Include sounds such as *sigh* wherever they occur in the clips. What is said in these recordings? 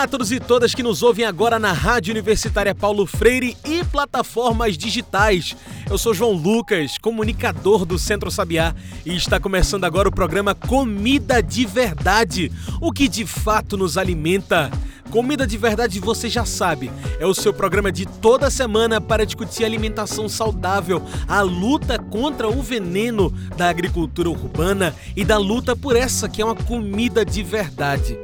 Olá a todos e todas que nos ouvem agora na Rádio Universitária Paulo Freire e plataformas digitais. Eu sou João Lucas, comunicador do Centro Sabiá, e está começando agora o programa Comida de Verdade, o que de fato nos alimenta. Comida de Verdade você já sabe, é o seu programa de toda semana para discutir alimentação saudável, a luta contra o veneno da agricultura urbana e da luta por essa que é uma comida de verdade.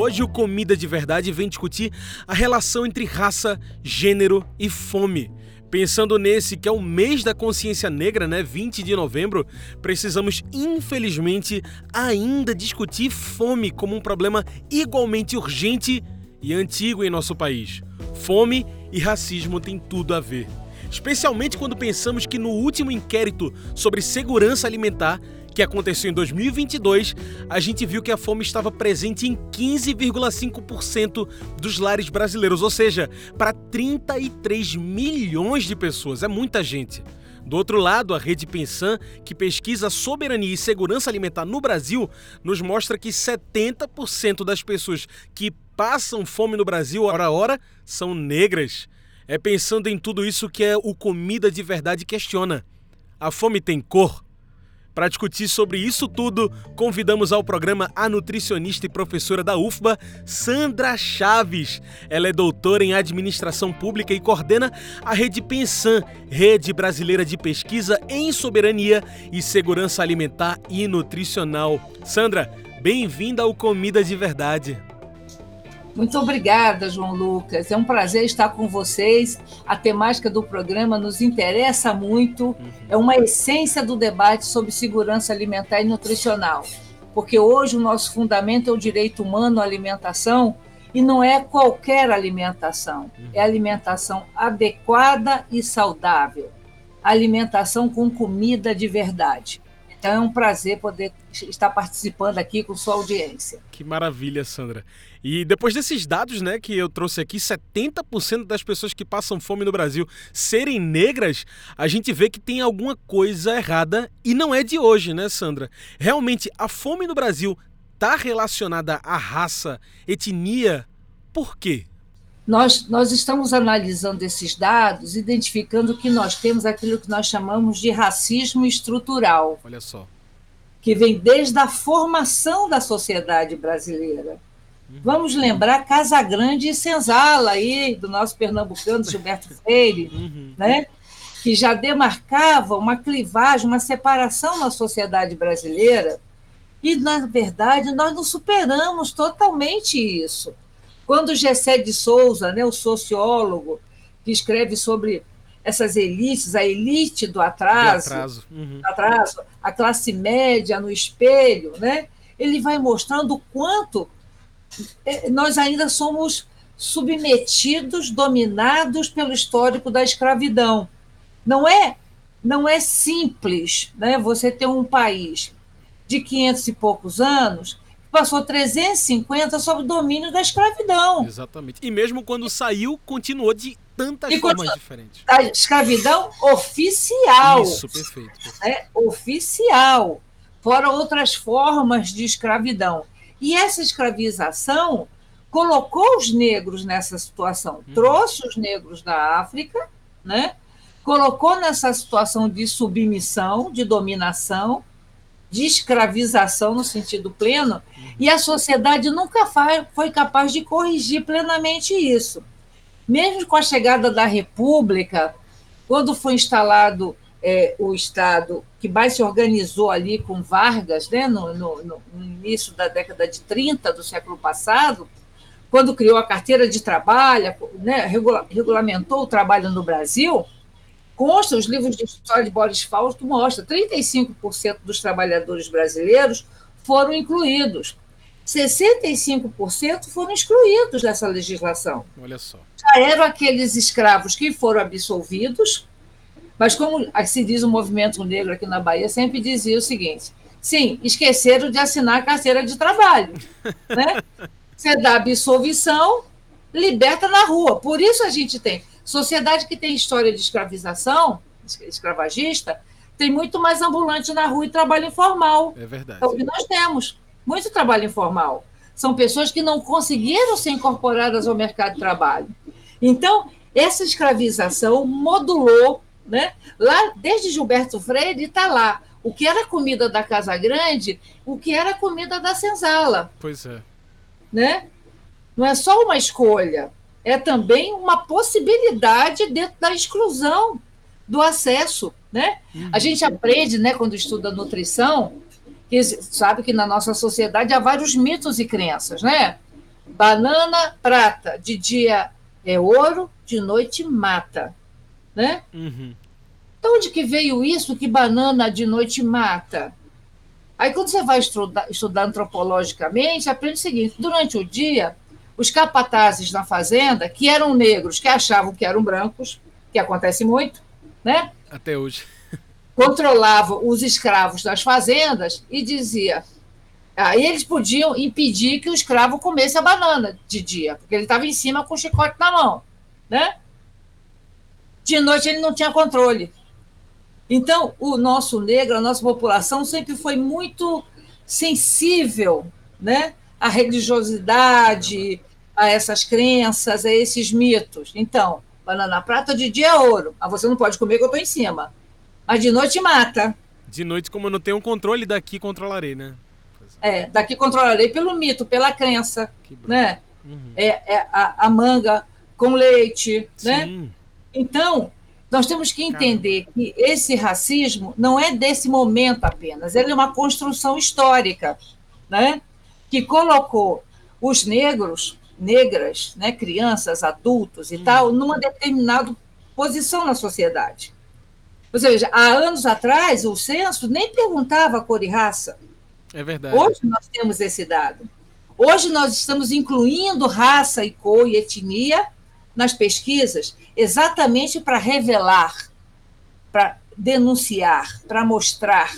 Hoje o Comida de Verdade vem discutir a relação entre raça, gênero e fome. Pensando nesse que é o mês da consciência negra, né, 20 de novembro, precisamos infelizmente ainda discutir fome como um problema igualmente urgente e antigo em nosso país. Fome e racismo têm tudo a ver. Especialmente quando pensamos que no último inquérito sobre segurança alimentar que aconteceu em 2022, a gente viu que a fome estava presente em 15,5% dos lares brasileiros, ou seja, para 33 milhões de pessoas. É muita gente. Do outro lado, a rede Pensan, que pesquisa soberania e segurança alimentar no Brasil, nos mostra que 70% das pessoas que passam fome no Brasil hora a hora são negras. É pensando em tudo isso que é o Comida de Verdade questiona. A fome tem cor? Para discutir sobre isso tudo, convidamos ao programa a nutricionista e professora da UFBA, Sandra Chaves. Ela é doutora em administração pública e coordena a Rede Pensan, Rede Brasileira de Pesquisa em Soberania e Segurança Alimentar e Nutricional. Sandra, bem-vinda ao Comida de Verdade. Muito obrigada, João Lucas. É um prazer estar com vocês. A temática do programa nos interessa muito. É uma essência do debate sobre segurança alimentar e nutricional. Porque hoje o nosso fundamento é o direito humano à alimentação e não é qualquer alimentação. É alimentação adequada e saudável. Alimentação com comida de verdade. Então é um prazer poder estar participando aqui com sua audiência. Que maravilha, Sandra. E depois desses dados, né, que eu trouxe aqui, 70% das pessoas que passam fome no Brasil serem negras, a gente vê que tem alguma coisa errada e não é de hoje, né, Sandra? Realmente a fome no Brasil está relacionada à raça, etnia, por quê? Nós, nós estamos analisando esses dados, identificando que nós temos aquilo que nós chamamos de racismo estrutural. Olha só. Que vem desde a formação da sociedade brasileira. Uhum. Vamos lembrar Casa Grande e Senzala aí, do nosso pernambucano Gilberto Freire, uhum. né? que já demarcava uma clivagem, uma separação na sociedade brasileira. E, na verdade, nós não superamos totalmente isso. Quando Gessé de Souza, né, o sociólogo, que escreve sobre essas elites, a elite do atraso, atraso. Uhum. atraso, a classe média no espelho, né? ele vai mostrando o quanto é, nós ainda somos submetidos, dominados pelo histórico da escravidão. Não é, não é simples, né? Você ter um país de 500 e poucos anos passou 350 sob o domínio da escravidão. Exatamente. E mesmo quando saiu, continuou de tantas e formas diferentes. A escravidão oficial. Isso, perfeito. perfeito. É, oficial. Fora outras formas de escravidão. E essa escravização colocou os negros nessa situação, uhum. trouxe os negros da África, né? colocou nessa situação de submissão, de dominação, de escravização no sentido pleno, e a sociedade nunca foi capaz de corrigir plenamente isso. Mesmo com a chegada da República, quando foi instalado é, o Estado, que mais se organizou ali com Vargas, né, no, no, no, início da década de 30 do século passado, quando criou a carteira de trabalho, né, regula, regulamentou o trabalho no Brasil, consta, os livros de história de Boris Fausto mostra 35% dos trabalhadores brasileiros foram incluídos. 65% foram excluídos dessa legislação. Olha só. Já eram aqueles escravos que foram absolvidos, Mas como se diz o movimento negro aqui na Bahia, sempre dizia o seguinte: sim, esqueceram de assinar a carteira de trabalho. *laughs* Né? Você dá absolvição, liberta na rua. Por isso a gente tem sociedade que tem história de escravização, escravagista, tem muito mais ambulante na rua e trabalho informal. É verdade. É o que nós temos, muito trabalho informal. São pessoas que não conseguiram ser incorporadas ao mercado de trabalho. Então, essa escravização modulou, né? Lá, desde Gilberto Freire, está lá. O que era comida da Casa Grande, o que era comida da senzala. Pois é. Né? Não é só uma escolha, é também uma possibilidade dentro da exclusão do acesso. Né? Uhum. A gente aprende, né, quando estuda nutrição, que sabe que na nossa sociedade há vários mitos e crenças, né? Banana, prata, de dia é ouro, de noite mata, né? Uhum. Então, onde que veio isso que banana de noite mata? Aí, quando você vai estudar, estudar antropologicamente, aprende o seguinte: durante o dia, os capatazes na fazenda, que eram negros, que achavam que eram brancos, que acontece muito, né? Até hoje. Controlavam os escravos das fazendas e dizia. Aí eles podiam impedir que o escravo comesse a banana de dia, porque ele estava em cima com o chicote na mão, né? De noite ele não tinha controle. Então, o nosso negro, a nossa população sempre foi muito sensível, né? À religiosidade, a essas crenças, a esses mitos. Então, banana prata de dia é ouro. Ah, você não pode comer que eu estou em cima. Mas de noite mata. De noite, como eu não tenho controle, daqui controlarei, né? É, daqui controlarei pelo mito, pela crença. Né? Uhum. É, é a, a, manga com leite. Né? Sim. Né? Então, nós temos que entender Caramba. que esse racismo não é desse momento apenas, ele é uma construção histórica, né? que colocou os negros negras, né, crianças, adultos e hum. tal, numa determinada posição na sociedade. Ou seja, há anos atrás, o censo nem perguntava cor e raça. É verdade. Hoje nós temos esse dado. Hoje nós estamos incluindo raça e cor e etnia nas pesquisas exatamente para revelar, para denunciar, para mostrar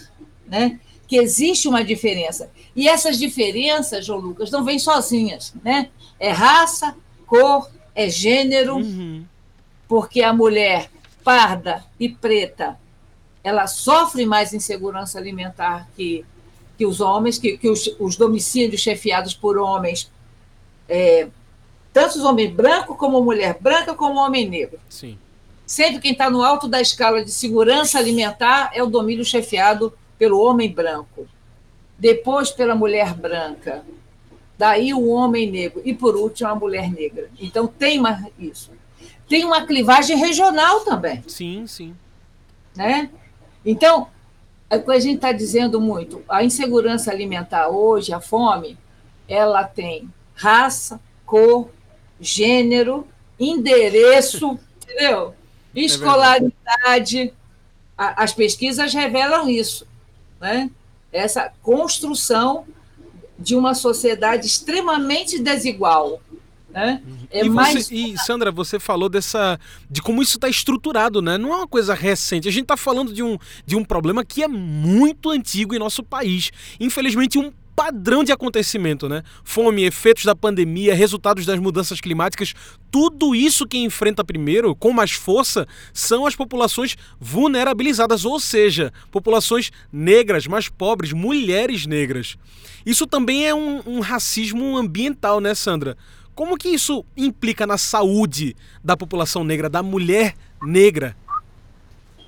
né, que existe uma diferença. E essas diferenças, João Lucas, não vêm sozinhas. Né? É raça, cor, é gênero, uhum. porque a mulher parda e preta ela sofre mais insegurança alimentar que, que os homens, que, que os, os domicílios chefiados por homens, é, tanto os homens brancos como mulher branca, como homem negro. Sim. Sempre quem está no alto da escala de segurança alimentar é o domínio chefiado pelo homem branco, depois pela mulher branca, daí o homem negro e por último a mulher negra. Então tem uma, isso. Tem uma clivagem regional também. Sim, sim. Né? Então, é o que a gente está dizendo muito, a insegurança alimentar hoje, a fome, ela tem raça, cor, gênero, endereço, entendeu? É Escolaridade. as pesquisas revelam isso, né? Essa construção de uma sociedade extremamente desigual. Né? É e, mais... você, e Sandra, você falou dessa de como isso está estruturado, né? Não é uma coisa recente. A gente está falando de um, de um problema que é muito antigo em nosso país. Infelizmente, um padrão de acontecimento, né? Fome, efeitos da pandemia, resultados das mudanças climáticas, tudo isso quem enfrenta primeiro, com mais força, são as populações vulnerabilizadas, ou seja, populações negras, mais pobres, mulheres negras. Isso também é um, um racismo ambiental, né, Sandra? Como que isso implica na saúde da população negra, da mulher negra?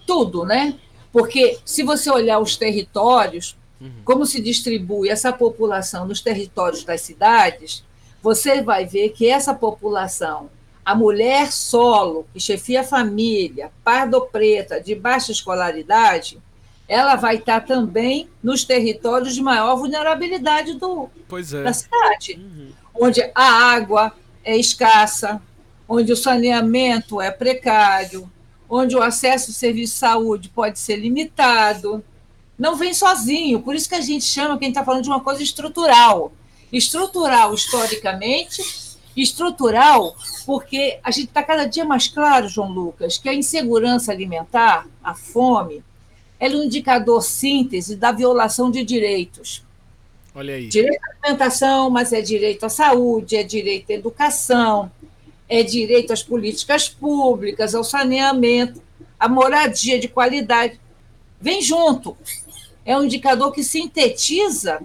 Tudo, né? Porque se você olhar os territórios, Uhum. como se distribui essa população nos territórios das cidades, você vai ver que essa população, a mulher solo, que chefia a família, pardo preta, de baixa escolaridade, ela vai estar também nos territórios de maior vulnerabilidade do, é. da cidade, uhum. Onde a água é escassa, onde o saneamento é precário, onde o acesso ao serviço de saúde pode ser limitado, não vem sozinho. Por isso que a gente chama, quem está falando de uma coisa estrutural. Estrutural, historicamente, Estrutural, porque a gente está cada dia mais claro, João Lucas, que a insegurança alimentar, a fome, é um indicador síntese da violação de direitos. Olha aí. Direito à alimentação, mas é direito à saúde, é direito à educação, é direito às políticas públicas, ao saneamento, à moradia de qualidade. Vem junto. É um indicador que sintetiza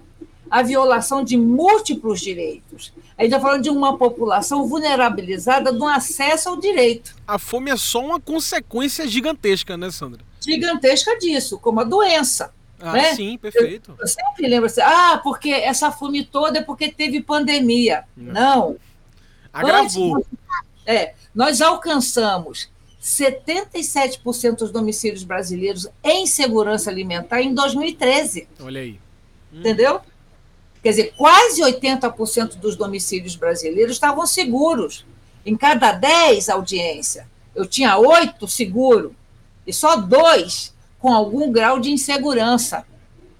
a violação de múltiplos direitos. A gente está falando de uma população vulnerabilizada no acesso ao direito. A fome é só uma consequência gigantesca, né, Sandra? Gigantesca disso, como a doença. Ah, né? sim, perfeito. Eu, eu sempre lembro assim, ah, porque essa fome toda é porque teve pandemia. Não. Não. Agravou. Antes, é, nós alcançamos 77% dos domicílios brasileiros em segurança alimentar em 2013. Olha aí. Hum. Entendeu? Quer dizer, quase 80% dos domicílios brasileiros estavam seguros. Em cada 10 audiência, eu tinha oito seguro e só dois com algum grau de insegurança.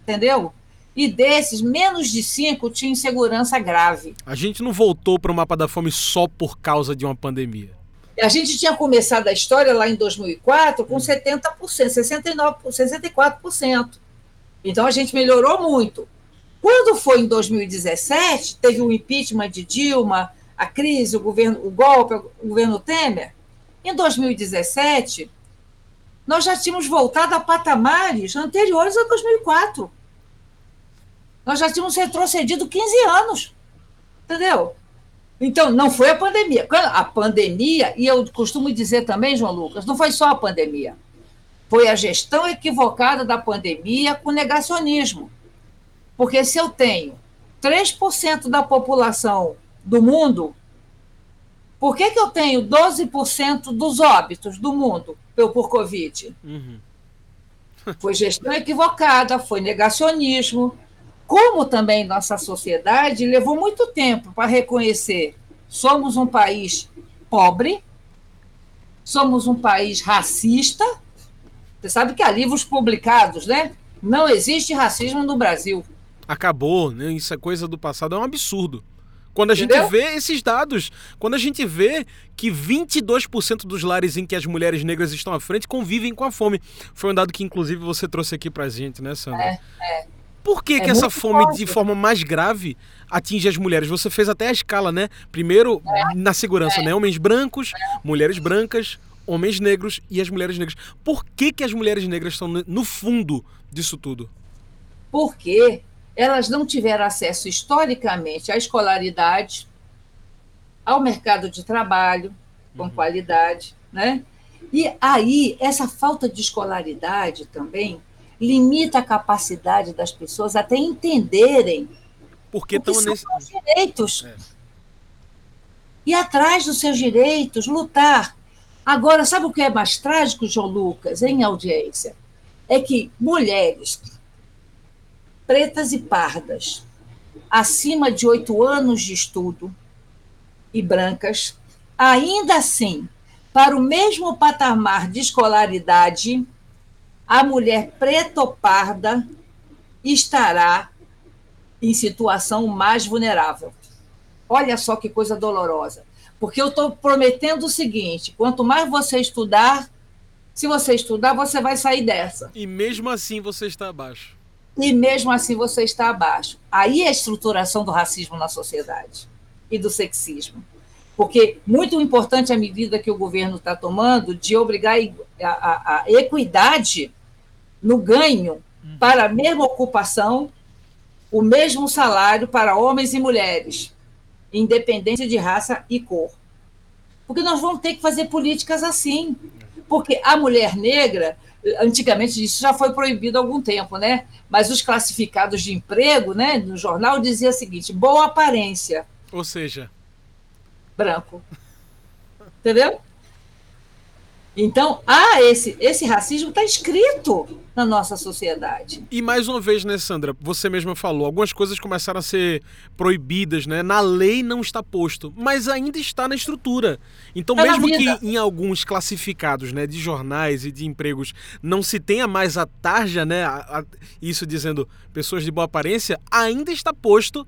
Entendeu? E desses, menos de cinco tinham insegurança grave. A gente não voltou para o mapa da fome só por causa de uma pandemia. A gente tinha começado a história lá em 2004 com 70%, 69%, 64%. Então a gente melhorou muito. Quando foi em 2017, teve o impeachment de Dilma, a crise, o governo, o golpe, o governo Temer. Em 2017, nós já tínhamos voltado a patamares anteriores a 2004. Nós já tínhamos retrocedido 15 anos. Entendeu? Então, não foi a pandemia. A pandemia, e eu costumo dizer também, João Lucas, não foi só a pandemia. Foi a gestão equivocada da pandemia com negacionismo. Porque se eu tenho 3% da população do mundo, por que, que eu tenho 12% dos óbitos do mundo por Covid? Uhum. *laughs* Foi gestão equivocada, foi negacionismo. Como também nossa sociedade levou muito tempo para reconhecer somos um país pobre, somos um país racista. Você sabe que há livros publicados, né? Não existe racismo no Brasil acabou, né? Isso é coisa do passado, é um absurdo. Quando a Entendeu? gente vê esses dados, quando a gente vê que 22% dos lares em que as mulheres negras estão à frente convivem com a fome. Foi um dado que, inclusive, você trouxe aqui pra gente, né, Sandra? É, é. Por que, é que essa fome, forte. de forma mais grave, atinge as mulheres? Você fez até a escala, né? Primeiro, é, na segurança, é. né? Homens brancos, mulheres brancas, homens negros e as mulheres negras. Por que, que as mulheres negras estão no fundo disso tudo? Porque elas não tiveram acesso historicamente à escolaridade, ao mercado de trabalho com uhum. qualidade, né? E aí essa falta de escolaridade também limita a capacidade das pessoas até entenderem porque estão nesse direitos. É. E atrás dos seus direitos, lutar. Agora, sabe o que é mais trágico, João Lucas, em audiência? É que mulheres pretas e pardas, acima de oito anos de estudo e brancas, ainda assim, para o mesmo patamar de escolaridade, a mulher preta ou parda estará em situação mais vulnerável. Olha só que coisa dolorosa. Porque eu estou prometendo o seguinte: quanto mais você estudar, se você estudar, você vai sair dessa. E mesmo assim você está abaixo e mesmo assim você está abaixo. Aí é a estruturação do racismo na sociedade e do sexismo. Porque muito importante a medida que o governo está tomando de obrigar a, a, a equidade no ganho para a mesma ocupação, o mesmo salário para homens e mulheres, independente de raça e cor. Porque nós vamos ter que fazer políticas assim. Porque a mulher negra antigamente isso já foi proibido há algum tempo, né? Mas os classificados de emprego, né, no jornal dizia o seguinte: boa aparência. Ou seja, branco. Entendeu? Então, ah, esse, esse racismo está escrito na nossa sociedade. E mais uma vez, né, Sandra? Você mesma falou, algumas coisas começaram a ser proibidas, né? Na lei não está posto, mas ainda está na estrutura. Então, tá mesmo que em alguns classificados, né, de jornais e de empregos não se tenha mais a tarja, né, a, a, isso dizendo pessoas de boa aparência, ainda está posto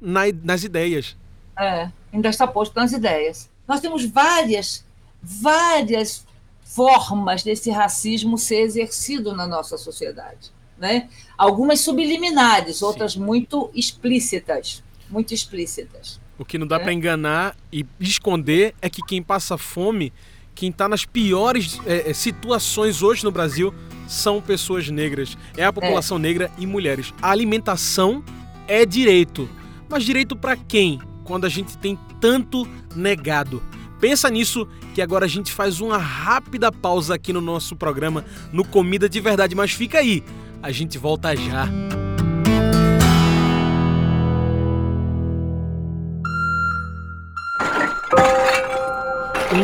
na, nas ideias. É, ainda está posto nas ideias. Nós temos várias, várias formas desse racismo ser exercido na nossa sociedade. Né? Algumas subliminares, outras Sim. muito explícitas. Muito explícitas. O que não dá é. para enganar e esconder é que quem passa fome, quem está nas piores é, é, situações hoje no Brasil, são pessoas negras. É a população é. negra e mulheres. A alimentação é direito. Mas direito para quem? Quando a gente tem tanto negado. Pensa nisso que agora a gente faz uma rápida pausa aqui no nosso programa no Comida de Verdade, mas fica aí. A gente volta já.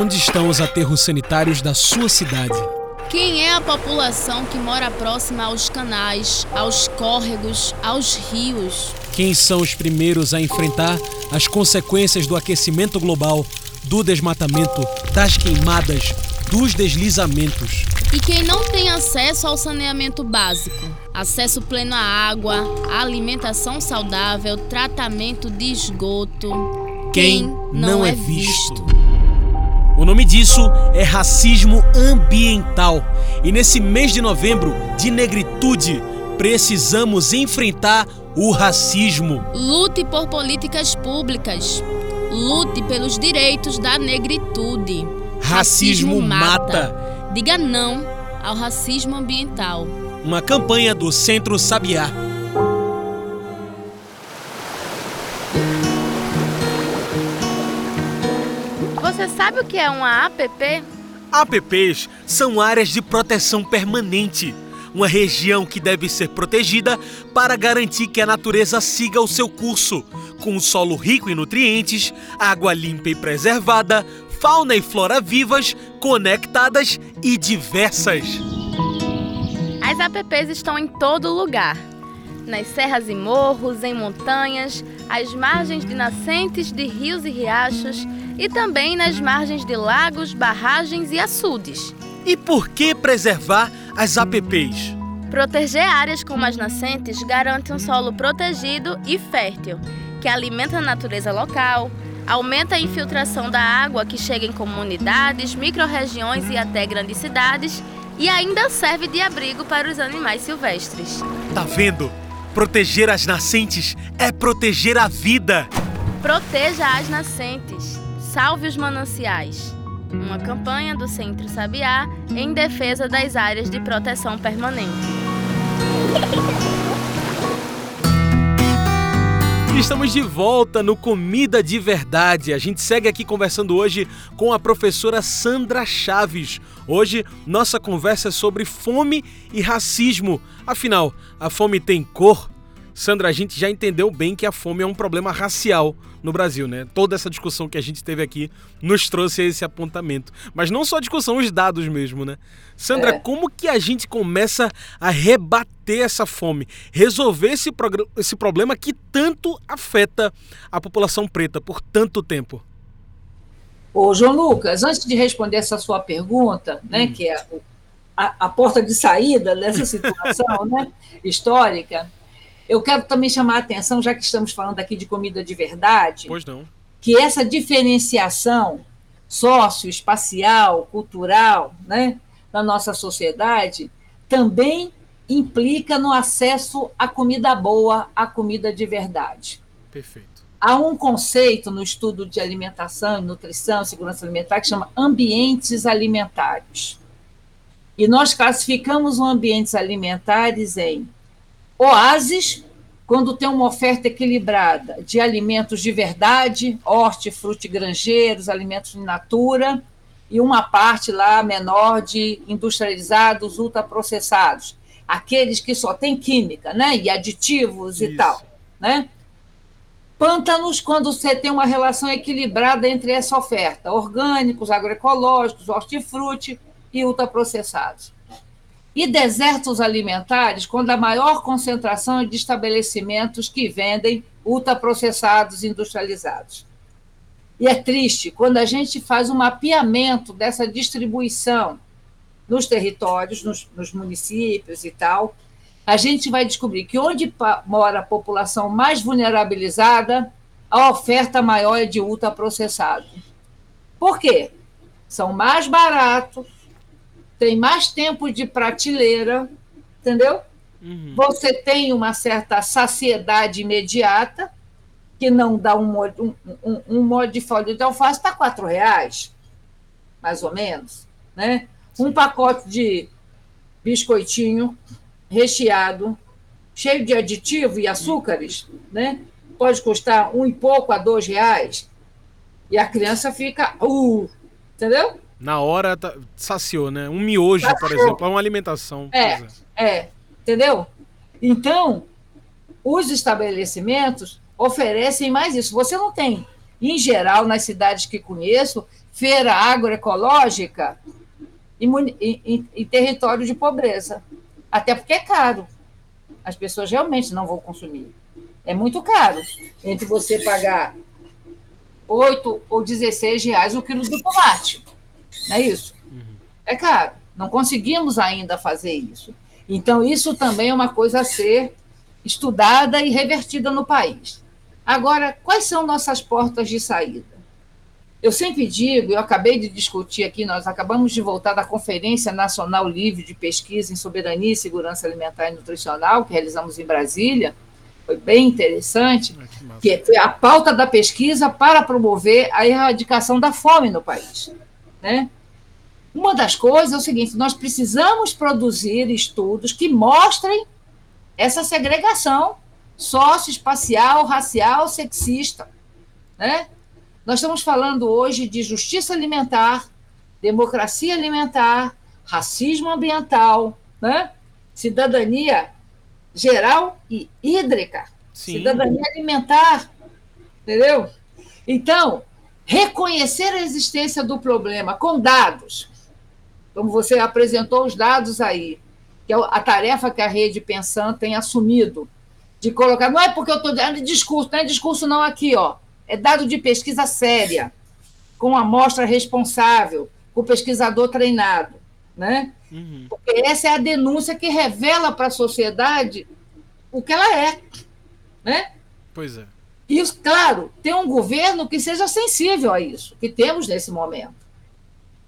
Onde estão os aterros sanitários da sua cidade? Quem é a população que mora próxima aos canais, aos córregos, aos rios? Quem são os primeiros a enfrentar as consequências do aquecimento global, do desmatamento, das queimadas, dos deslizamentos? E quem não tem acesso ao saneamento básico? Acesso pleno à água, alimentação saudável, tratamento de esgoto. Quem, não, não, é, é visto. visto. O nome disso é racismo ambiental. E nesse mês de novembro de negritude, precisamos enfrentar o racismo. Lute por políticas públicas. Lute pelos direitos da negritude. Racismo, racismo mata. mata. Diga não ao racismo ambiental. Uma campanha do Centro Sabiá. Você sabe o que é uma APP? APPs são áreas de proteção permanente, uma região que deve ser protegida para garantir que a natureza siga o seu curso, com um solo rico em nutrientes, água limpa e preservada, fauna e flora vivas, conectadas e diversas. As APPs estão em todo lugar. Nas serras e morros, em montanhas, às margens de nascentes de rios e riachos e também nas margens de lagos, barragens e açudes. E por que preservar as APPs? Proteger áreas como as nascentes garante um solo protegido e fértil, que alimenta a natureza local, aumenta a infiltração da água que chega em comunidades, microrregiões e até grandes cidades e ainda serve de abrigo para os animais silvestres. Tá vendo? Proteger as nascentes é proteger a vida. Proteja as nascentes. Salve os Mananciais, uma campanha do Centro Sabiá em defesa das áreas de proteção permanente. Estamos de volta no Comida de Verdade. A gente segue aqui conversando hoje com a professora Sandra Chaves. Hoje, nossa conversa é sobre fome e racismo. Afinal, a fome tem cor? Sandra, a gente já entendeu bem que a fome é um problema racial no Brasil, né? Toda essa discussão que a gente teve aqui nos trouxe esse apontamento. Mas não só a discussão, os dados mesmo, né? Sandra, é. como que a gente começa a rebater essa fome? Resolver esse, esse problema que tanto afeta a população preta por tanto tempo? Ô, João Lucas, antes de responder essa sua pergunta, né, hum. que é a, a porta de saída dessa *laughs* situação né, histórica, eu quero também chamar a atenção, já que estamos falando aqui de comida de verdade, pois não. que essa diferenciação socioespacial, cultural, né, da nossa sociedade, também implica no acesso à comida boa, à comida de verdade. Perfeito. Há um conceito no estudo de alimentação, nutrição, segurança alimentar que chama ambientes alimentares. E nós classificamos os ambientes alimentares em Oásis, quando tem uma oferta equilibrada de alimentos de verdade, hortifruti granjeiros, alimentos in natura, e uma parte lá menor de industrializados, ultraprocessados, aqueles que só têm química, né, e aditivos Isso. e tal, né? Pântanos, quando você tem uma relação equilibrada entre essa oferta, orgânicos, agroecológicos, hortifruti e ultraprocessados e desertos alimentares, quando a maior concentração é de estabelecimentos que vendem ultraprocessados industrializados. E é triste quando a gente faz um mapeamento dessa distribuição nos territórios, nos, nos municípios e tal, a gente vai descobrir que onde mora a população mais vulnerabilizada, a oferta maior é de ultraprocessado. Por quê? São mais baratos, tem mais tempo de prateleira, entendeu? Uhum. Você tem uma certa saciedade imediata, que não dá um molho, um, um, um molho de folha de alface está quatro reais, mais ou menos, né? Um pacote de biscoitinho recheado, cheio de aditivo e açúcares, né? Pode custar um e pouco a dois reais. E a criança fica, uh, entendeu? Na hora tá, saciou, né? Um miojo, saciou. por exemplo, é uma alimentação. É, é, entendeu? Então, os estabelecimentos oferecem mais isso. Você não tem, em geral, nas cidades que conheço, feira agroecológica em, em, em território de pobreza. Até porque é caro. As pessoas realmente não vão consumir. É muito caro. Entre você pagar 8 ou 16 reais o quilo do tomate. Não é isso? Uhum. É caro. Não conseguimos ainda fazer isso. Então, isso também é uma coisa a ser estudada e revertida no país. Agora, quais são nossas portas de saída? Eu sempre digo, eu acabei de discutir aqui, nós acabamos de voltar da Conferência Nacional Livre de Pesquisa em Soberania e Segurança Alimentar e Nutricional, que realizamos em Brasília, foi bem interessante, que foi a pauta da pesquisa para promover a erradicação da fome no país. Né? Uma das coisas é o seguinte: nós precisamos produzir estudos que mostrem essa segregação socioespacial, racial, sexista. Né? Nós estamos falando hoje de justiça alimentar, democracia alimentar, racismo ambiental, né? cidadania geral e hídrica, Sim. cidadania alimentar, entendeu? Então, reconhecer a existência do problema com dados, como você apresentou os dados aí, que é a tarefa que a rede Pensando tem assumido, de colocar, não é porque eu estou dando discurso, não é discurso não aqui, ó, é dado de pesquisa séria, com amostra responsável, com pesquisador treinado. Né? Uhum. Porque essa é a denúncia que revela para a sociedade o que ela é. Né? Pois é. E, claro, tem um governo que seja sensível a isso, que temos nesse momento.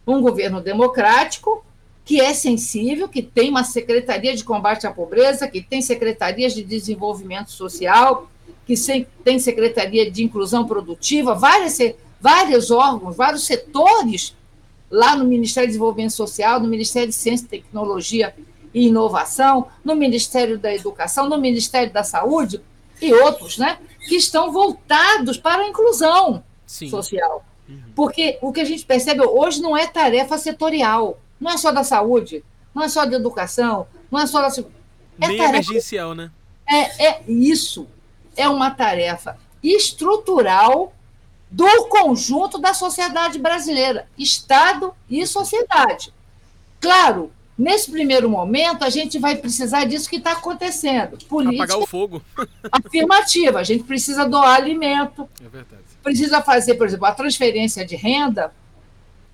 Um governo democrático, que é sensível, que tem uma secretaria de combate à pobreza, que tem secretarias de desenvolvimento social, que tem Secretaria de Inclusão Produtiva, várias, vários órgãos, vários setores lá no Ministério do Desenvolvimento Social, no Ministério de Ciência, Tecnologia e Inovação, no Ministério da Educação, no Ministério da Saúde e outros, né, que estão voltados para a inclusão Sim. social. Uhum. Porque o que a gente percebe hoje não é tarefa setorial, não é só da saúde, não é só da educação, não é só da. É Nem tarefa... emergencial, né? É, é isso é uma tarefa estrutural do conjunto da sociedade brasileira, Estado e sociedade. Claro, nesse primeiro momento, a gente vai precisar disso que está acontecendo. Política Apagar o fogo. *laughs* afirmativa. A gente precisa doar alimento. É verdade. Precisa fazer, por exemplo, a transferência de renda,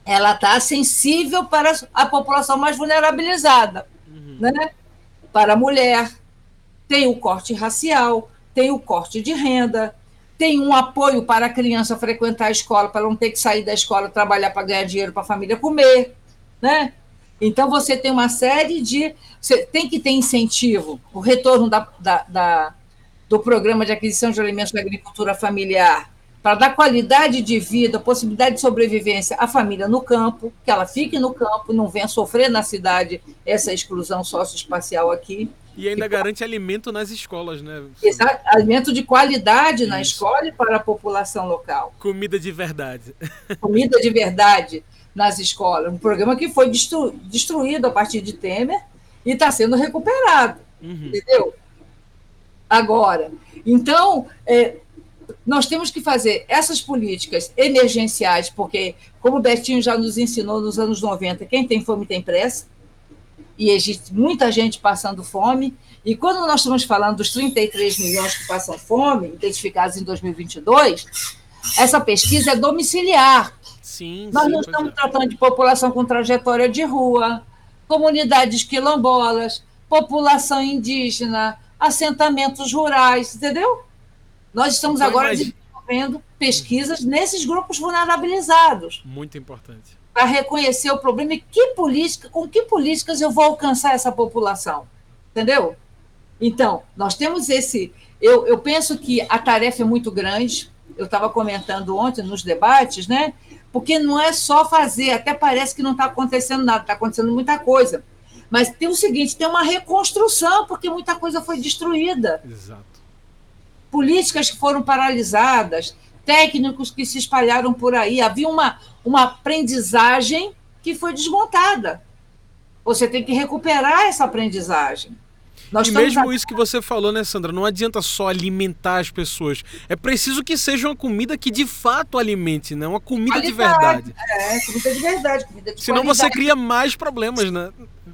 ela está sensível para a população mais vulnerabilizada. Uhum. Né? Para a mulher, tem o corte racial, tem o corte de renda, tem um apoio para a criança frequentar a escola, para não ter que sair da escola, trabalhar para ganhar dinheiro para a família comer, né? Então, você tem uma série de. Você tem que ter incentivo, o retorno da, da, da, do programa de aquisição de alimentos da agricultura familiar, para dar qualidade de vida, possibilidade de sobrevivência à família no campo, que ela fique no campo, não venha sofrer na cidade essa exclusão socioespacial aqui. E ainda garante alimento nas escolas, né? Exato, alimento de qualidade Isso. na escola e para a população local. Comida de verdade. *laughs* Comida de verdade nas escolas. Um programa que foi destru destruído a partir de Temer e está sendo recuperado. Uhum. Entendeu? Agora, então, é, nós temos que fazer essas políticas emergenciais, porque, como o Betinho já nos ensinou nos anos 90, quem tem fome tem pressa e existe muita gente passando fome. E quando nós estamos falando dos 33 milhões que passam fome, identificados em 2022, essa pesquisa é domiciliar. Sim, nós sim, não estamos é. tratando de população com trajetória de rua, comunidades quilombolas, população indígena, assentamentos rurais, entendeu? Nós estamos agora desenvolvendo pesquisas nesses grupos vulnerabilizados. Muito importante. Para reconhecer o problema e que política, com que políticas eu vou alcançar essa população. Entendeu? Então, nós temos esse. Eu, eu penso que a tarefa é muito grande. Eu estava comentando ontem nos debates, né? Porque não é só fazer, até parece que não está acontecendo nada, está acontecendo muita coisa. Mas tem o seguinte: tem uma reconstrução, porque muita coisa foi destruída. Exato. Políticas que foram paralisadas, técnicos que se espalharam por aí. Havia uma, uma aprendizagem que foi desmontada. Você tem que recuperar essa aprendizagem. Nós e mesmo a... isso que você falou, né, Sandra? Não adianta só alimentar as pessoas. É preciso que seja uma comida que de fato alimente, né? Uma comida Qualidade. de verdade. É, comida de verdade, comida de Senão qualidade. você cria mais problemas, né?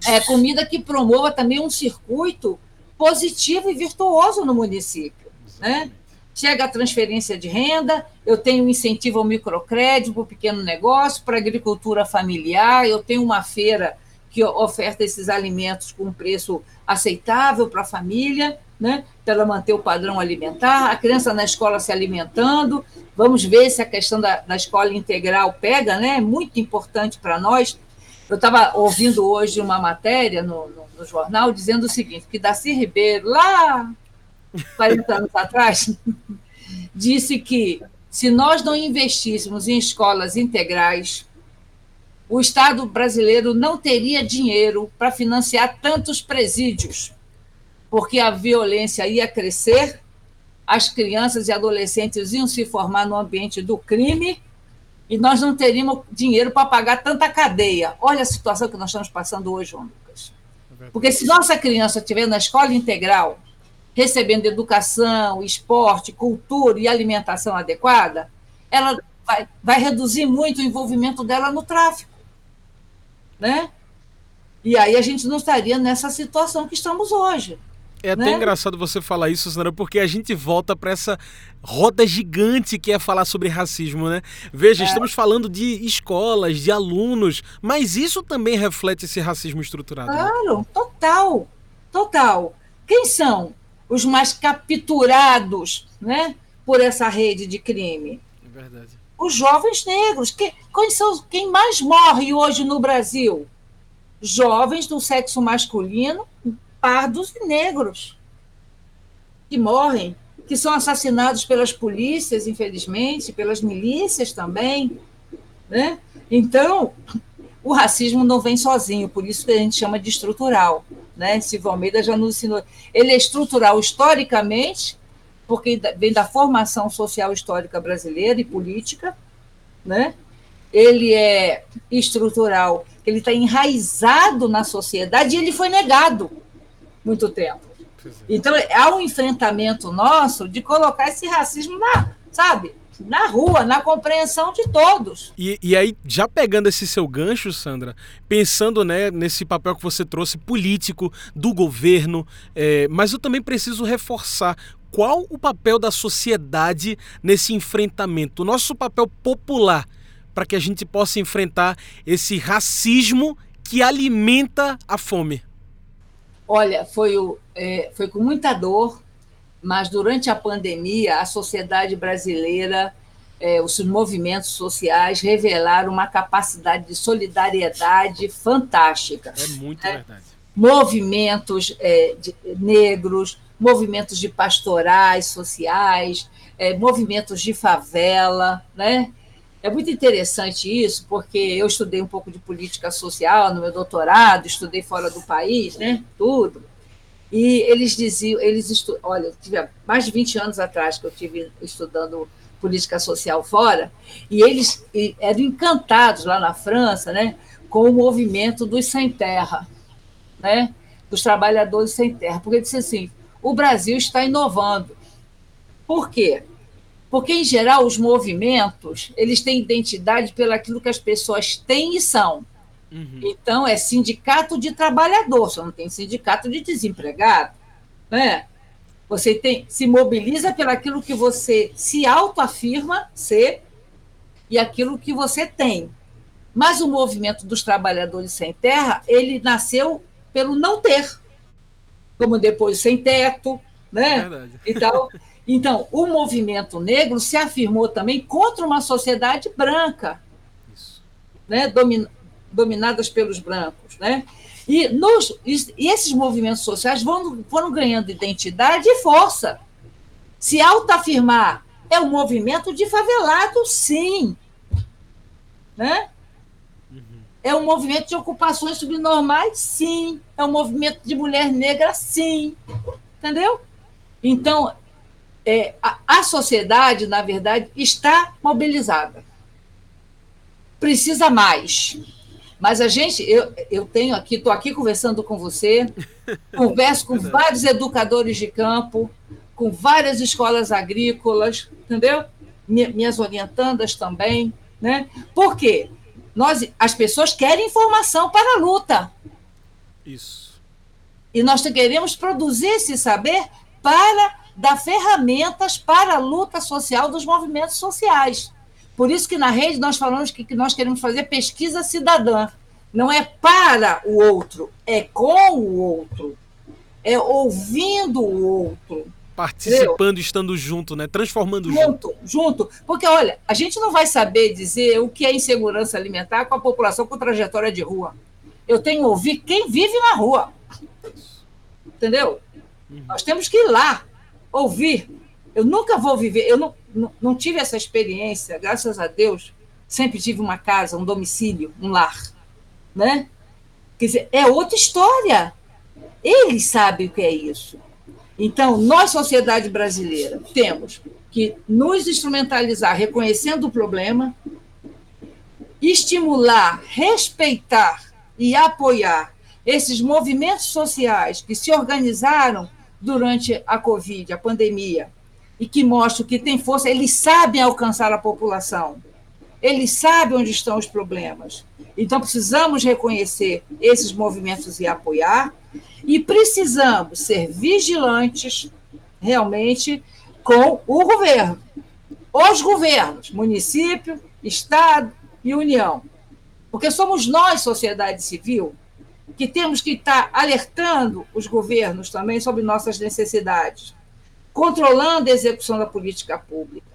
É, comida que promova também um circuito positivo e virtuoso no município, né? Chega a transferência de renda, eu tenho incentivo ao microcrédito, para o pequeno negócio, para a agricultura familiar, eu tenho uma feira que oferta esses alimentos com um preço aceitável para a família, né, para ela manter o padrão alimentar, a criança na escola se alimentando. Vamos ver se a questão da, da escola integral pega, né? É muito importante para nós. Eu estava ouvindo hoje uma matéria no, no, no, jornal dizendo o seguinte: que Darcy Ribeiro, lá 40 anos atrás, *laughs* disse que se nós não investíssemos em escolas integrais, o Estado brasileiro não teria dinheiro para financiar tantos presídios, porque a violência ia crescer, as crianças e adolescentes iam se formar no ambiente do crime e nós não teríamos dinheiro para pagar tanta cadeia. Olha a situação que nós estamos passando hoje, João Lucas. Porque se nossa criança estiver na escola integral, recebendo educação, esporte, cultura e alimentação adequada, ela vai, vai reduzir muito o envolvimento dela no tráfico né? E aí a gente não estaria nessa situação que estamos hoje. É até né? engraçado você falar isso, Sandra, porque a gente volta para essa roda gigante que é falar sobre racismo, né? Veja, é. estamos falando de escolas, de alunos, mas isso também reflete esse racismo estruturado. Né? Claro, né? total, total. Quem são os mais capturados, né, por essa rede de crime? É verdade os jovens negros. Que, quem, são, quem mais morre hoje no Brasil? Jovens do sexo masculino, pardos e negros, que morrem, que são assassinados pelas polícias, infelizmente, pelas milícias também. Né? Então, o racismo não vem sozinho, por isso que a gente chama de estrutural. Né? Silvio Almeida já nos ensinou. Ele é estrutural historicamente, porque vem da formação social histórica brasileira e política, né? ele é estrutural, ele está enraizado na sociedade e ele foi negado muito tempo. É. Então, há um enfrentamento nosso de colocar esse racismo na, sabe, na rua, na compreensão de todos. E, e aí, já pegando esse seu gancho, Sandra, pensando né, nesse papel que você trouxe político do governo, é, mas eu também preciso reforçar qual o papel da sociedade nesse enfrentamento, o nosso papel popular, para que a gente possa enfrentar esse racismo que alimenta a fome? Olha, foi, o, é, foi com muita dor, mas durante a pandemia, a sociedade brasileira, é, os movimentos sociais revelaram uma capacidade de solidariedade fantástica. É muito né? verdade. Movimentos é, de, negros, movimentos de pastorais sociais, é, movimentos de favela, né? É muito interessante isso, porque eu estudei um pouco de política social no meu doutorado, estudei fora do país, né? Tudo. E eles diziam, eles estu... olha, tive mais de 20 anos atrás que eu tive estudando política social fora, e eles eram encantados lá na França, né, com o movimento dos sem terra, né? Dos trabalhadores sem terra, porque disse assim, o Brasil está inovando. Por quê? Porque, em geral, os movimentos eles têm identidade pelo aquilo que as pessoas têm e são. Uhum. Então, é sindicato de trabalhador, você não tem sindicato de desempregado. Né? Você tem, se mobiliza pelo aquilo que você se autoafirma ser e aquilo que você tem. Mas o movimento dos trabalhadores sem terra, ele nasceu pelo não ter como depois sem teto, né? Verdade. E tal. Então, o movimento negro se afirmou também contra uma sociedade branca, né, domin, dominadas pelos brancos. Né? E, nos, e esses movimentos sociais vão, foram ganhando identidade e força. Se autoafirmar é um movimento de favelado, sim. Né? É um movimento de ocupações subnormais, sim. É um movimento de mulher negra, sim. Entendeu? Então, é, a, a sociedade, na verdade, está mobilizada. Precisa mais. Mas a gente, eu, eu tenho aqui, estou aqui conversando com você, *laughs* converso com vários educadores de campo, com várias escolas agrícolas, entendeu? Minhas orientandas também, né? Por quê? Nós, as pessoas querem informação para a luta. Isso. E nós queremos produzir esse saber para dar ferramentas para a luta social dos movimentos sociais. Por isso que na rede nós falamos que, que nós queremos fazer pesquisa cidadã. Não é para o outro, é com o outro. É ouvindo o outro. Participando, estando junto, né? Transformando junto. Junto, junto. Porque, olha, a gente não vai saber dizer o que é insegurança alimentar com a população com trajetória de rua. Eu tenho que ouvir quem vive na rua. Entendeu? Uhum. Nós temos que ir lá, ouvir. Eu nunca vou viver, eu não, não, não tive essa experiência, graças a Deus, sempre tive uma casa, um domicílio, um lar. Né? Quer dizer, é outra história. Eles sabem o que é isso. Então, nós, sociedade brasileira, temos que nos instrumentalizar reconhecendo o problema, estimular, respeitar e apoiar esses movimentos sociais que se organizaram durante a Covid, a pandemia, e que mostram que tem força, eles sabem alcançar a população. Eles sabem onde estão os problemas. Então, precisamos reconhecer esses movimentos e apoiar, e precisamos ser vigilantes, realmente, com o governo. Os governos, município, Estado e União. Porque somos nós, sociedade civil, que temos que estar alertando os governos também sobre nossas necessidades, controlando a execução da política pública.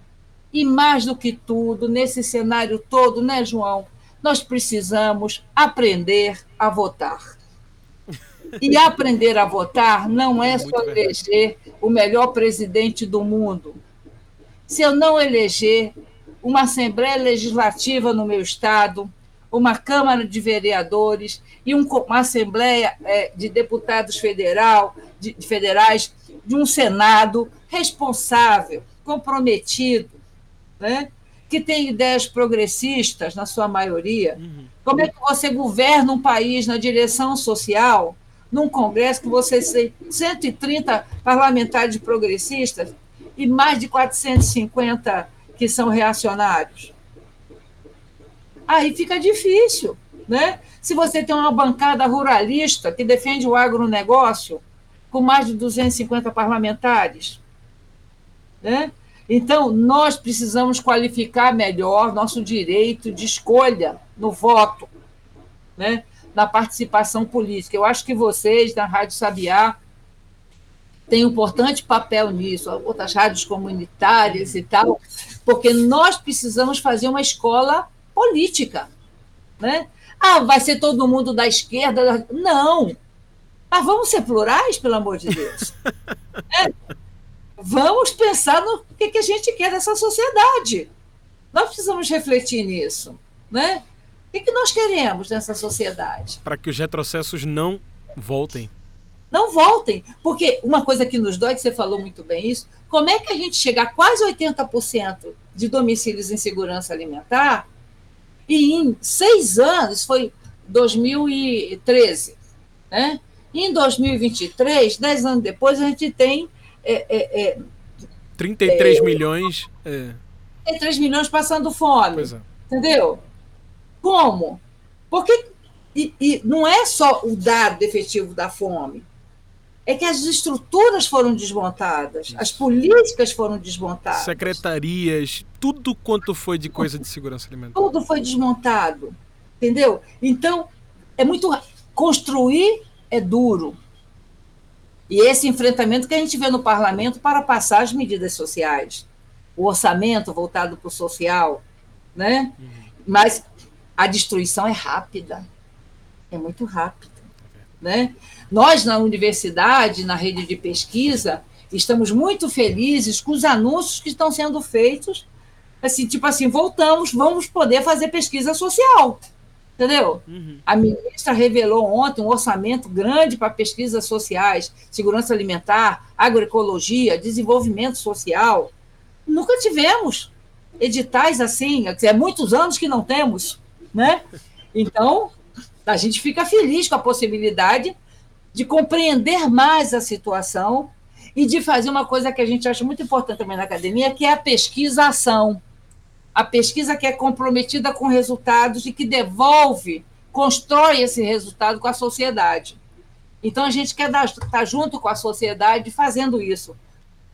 E mais do que tudo, nesse cenário todo, né, João? Nós precisamos aprender a votar. E aprender a votar não é só eleger o melhor presidente do mundo. Se eu não eleger uma Assembleia Legislativa no meu Estado, uma Câmara de Vereadores e um, uma Assembleia é, de Deputados federal, de, de federais, de um Senado responsável, comprometido, né? que tem ideias progressistas, na sua maioria. Uhum. Como é que você governa um país na direção social, num Congresso que você tem 130 parlamentares progressistas e mais de 450 que são reacionários? aí fica difícil. Né? Se você tem uma bancada ruralista que defende o agronegócio, com mais de 250 parlamentares. Né? Então, nós precisamos qualificar melhor nosso direito de escolha no voto, né? Na participação política. Eu acho que vocês, da Rádio Sabiá, têm um importante papel nisso, outras rádios comunitárias e tal, porque nós precisamos fazer uma escola política. Né? Ah, vai ser todo mundo da esquerda. Não. Mas vamos ser plurais, pelo amor de Deus. *laughs* é. Vamos pensar no que, que a gente quer dessa sociedade. Nós precisamos refletir nisso. Né? O que, que nós queremos nessa sociedade? Para que os retrocessos não voltem. Não voltem. Porque uma coisa que nos dói, que você falou muito bem isso, como é que a gente chega a quase 80% de domicílios em segurança alimentar e em seis anos, foi 2013, né? em 2023, dez anos depois, a gente tem. É, é, é, 33 é, milhões. É. 33 milhões passando fome. É. Entendeu? Como? Porque. E, e não é só o dado efetivo da fome, é que as estruturas foram desmontadas, as políticas foram desmontadas. Secretarias, tudo quanto foi de coisa de segurança alimentar. Tudo foi desmontado, entendeu? Então, é muito. Construir é duro. E esse enfrentamento que a gente vê no parlamento para passar as medidas sociais, o orçamento voltado para o social, né? Uhum. Mas a destruição é rápida, é muito rápida, né? Nós na universidade, na rede de pesquisa, estamos muito felizes com os anúncios que estão sendo feitos, assim, tipo assim, voltamos, vamos poder fazer pesquisa social. Entendeu? Uhum. A ministra revelou ontem um orçamento grande para pesquisas sociais, segurança alimentar, agroecologia, desenvolvimento social. Nunca tivemos editais assim, é muitos anos que não temos, né? Então, a gente fica feliz com a possibilidade de compreender mais a situação e de fazer uma coisa que a gente acha muito importante também na academia, que é a pesquisa-ação a pesquisa que é comprometida com resultados e que devolve, constrói esse resultado com a sociedade. Então, a gente quer estar junto com a sociedade fazendo isso,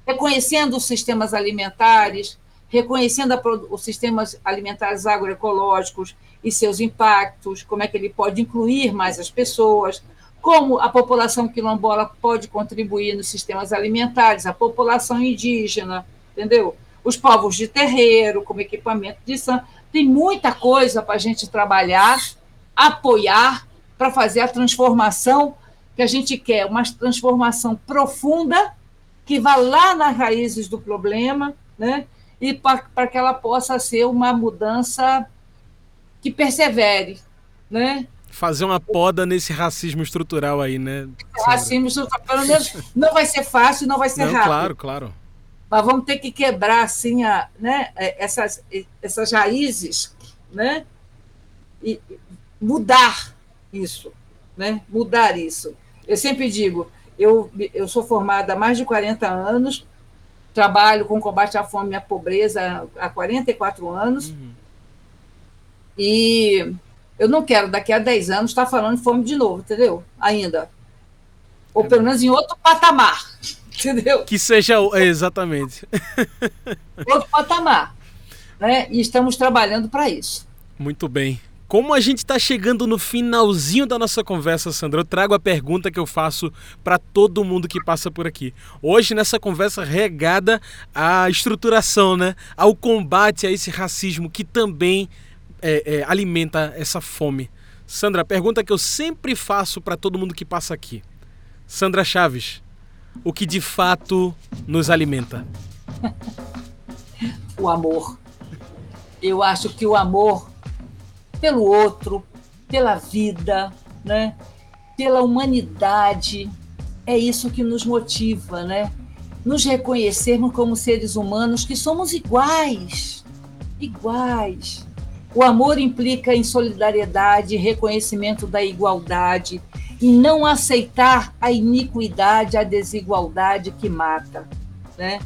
reconhecendo os sistemas alimentares, reconhecendo a, os sistemas alimentares agroecológicos e seus impactos, como é que ele pode incluir mais as pessoas, como a população quilombola pode contribuir nos sistemas alimentares, a população indígena, entendeu? os povos de terreiro, como equipamento de santo. Tem muita coisa para a gente trabalhar, apoiar, para fazer a transformação que a gente quer, uma transformação profunda, que vá lá nas raízes do problema, né? e para que ela possa ser uma mudança que persevere. Né? Fazer uma poda nesse racismo estrutural aí, né? Racismo estrutural, pelo menos não vai ser fácil, não vai ser não, rápido. Claro, claro mas vamos ter que quebrar assim a, né, é, essas, essas raízes, né, e mudar isso, né, mudar isso. Eu sempre digo, eu, eu sou formada há mais de 40 anos, trabalho com combate à fome e à pobreza há 44 anos, uhum. E eu não quero daqui a 10 anos estar falando de fome de novo, entendeu? Ainda. Ou é pelo menos em outro patamar. *laughs* Entendeu? Que seja. Exatamente. *laughs* Outro patamar. Né? E estamos trabalhando para isso. Muito bem. Como a gente está chegando no finalzinho da nossa conversa, Sandra, eu trago a pergunta que eu faço para todo mundo que passa por aqui. Hoje, nessa conversa regada à estruturação, né? ao combate a esse racismo que também é, é, alimenta essa fome. Sandra, pergunta que eu sempre faço para todo mundo que passa aqui. Sandra Chaves, o que de fato nos alimenta? *laughs* o amor. Eu acho que o amor pelo outro, pela vida, né? pela humanidade, é isso que nos motiva, né? Nos reconhecermos como seres humanos que somos iguais, iguais. O amor implica em solidariedade, reconhecimento da igualdade, e não aceitar a iniquidade, a desigualdade que mata. Né?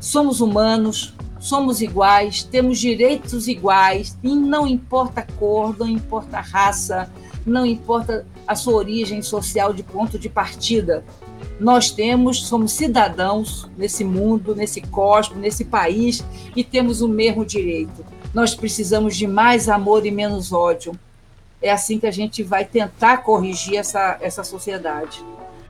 Somos humanos, somos iguais, temos direitos iguais, e não importa cor, não importa raça, não importa a sua origem social de ponto de partida. Nós temos, somos cidadãos nesse mundo, nesse cosmos, nesse país e temos o mesmo direito. Nós precisamos de mais amor e menos ódio é assim que a gente vai tentar corrigir essa, essa sociedade.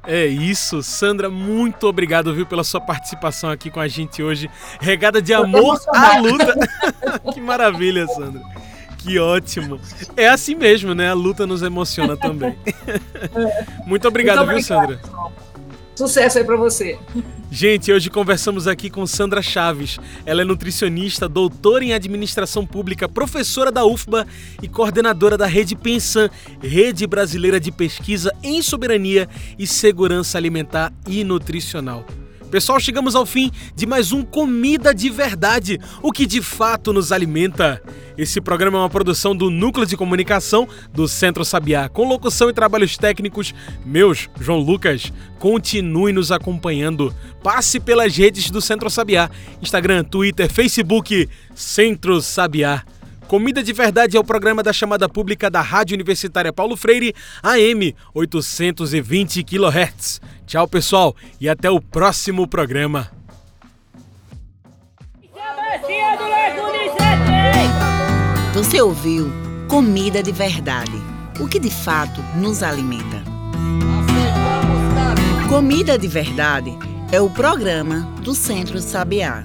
É isso, Sandra, muito obrigado, viu, pela sua participação aqui com a gente hoje, regada de amor à luta. *laughs* que maravilha, Sandra. Que ótimo. É assim mesmo, né? A luta nos emociona também. *laughs* muito obrigado, muito obrigado. viu, Sandra? Sucesso aí para você. Gente, hoje conversamos aqui com Sandra Chaves. Ela é nutricionista, doutora em administração pública, professora da UFBA e coordenadora da Rede Pensan, Rede Brasileira de Pesquisa em Soberania e Segurança Alimentar e Nutricional. Pessoal, chegamos ao fim de mais um Comida de Verdade, o que de fato nos alimenta. Esse programa é uma produção do Núcleo de Comunicação do Centro Sabiá, com locução e trabalhos técnicos meus, João Lucas. Continue nos acompanhando. Passe pelas redes do Centro Sabiá: Instagram, Twitter, Facebook, Centro Sabiá. Comida de Verdade é o programa da chamada pública da Rádio Universitária Paulo Freire, AM 820 kHz. Tchau, pessoal, e até o próximo programa. Você ouviu Comida de Verdade, o que de fato nos alimenta. Comida de Verdade é o programa do Centro Sabiá.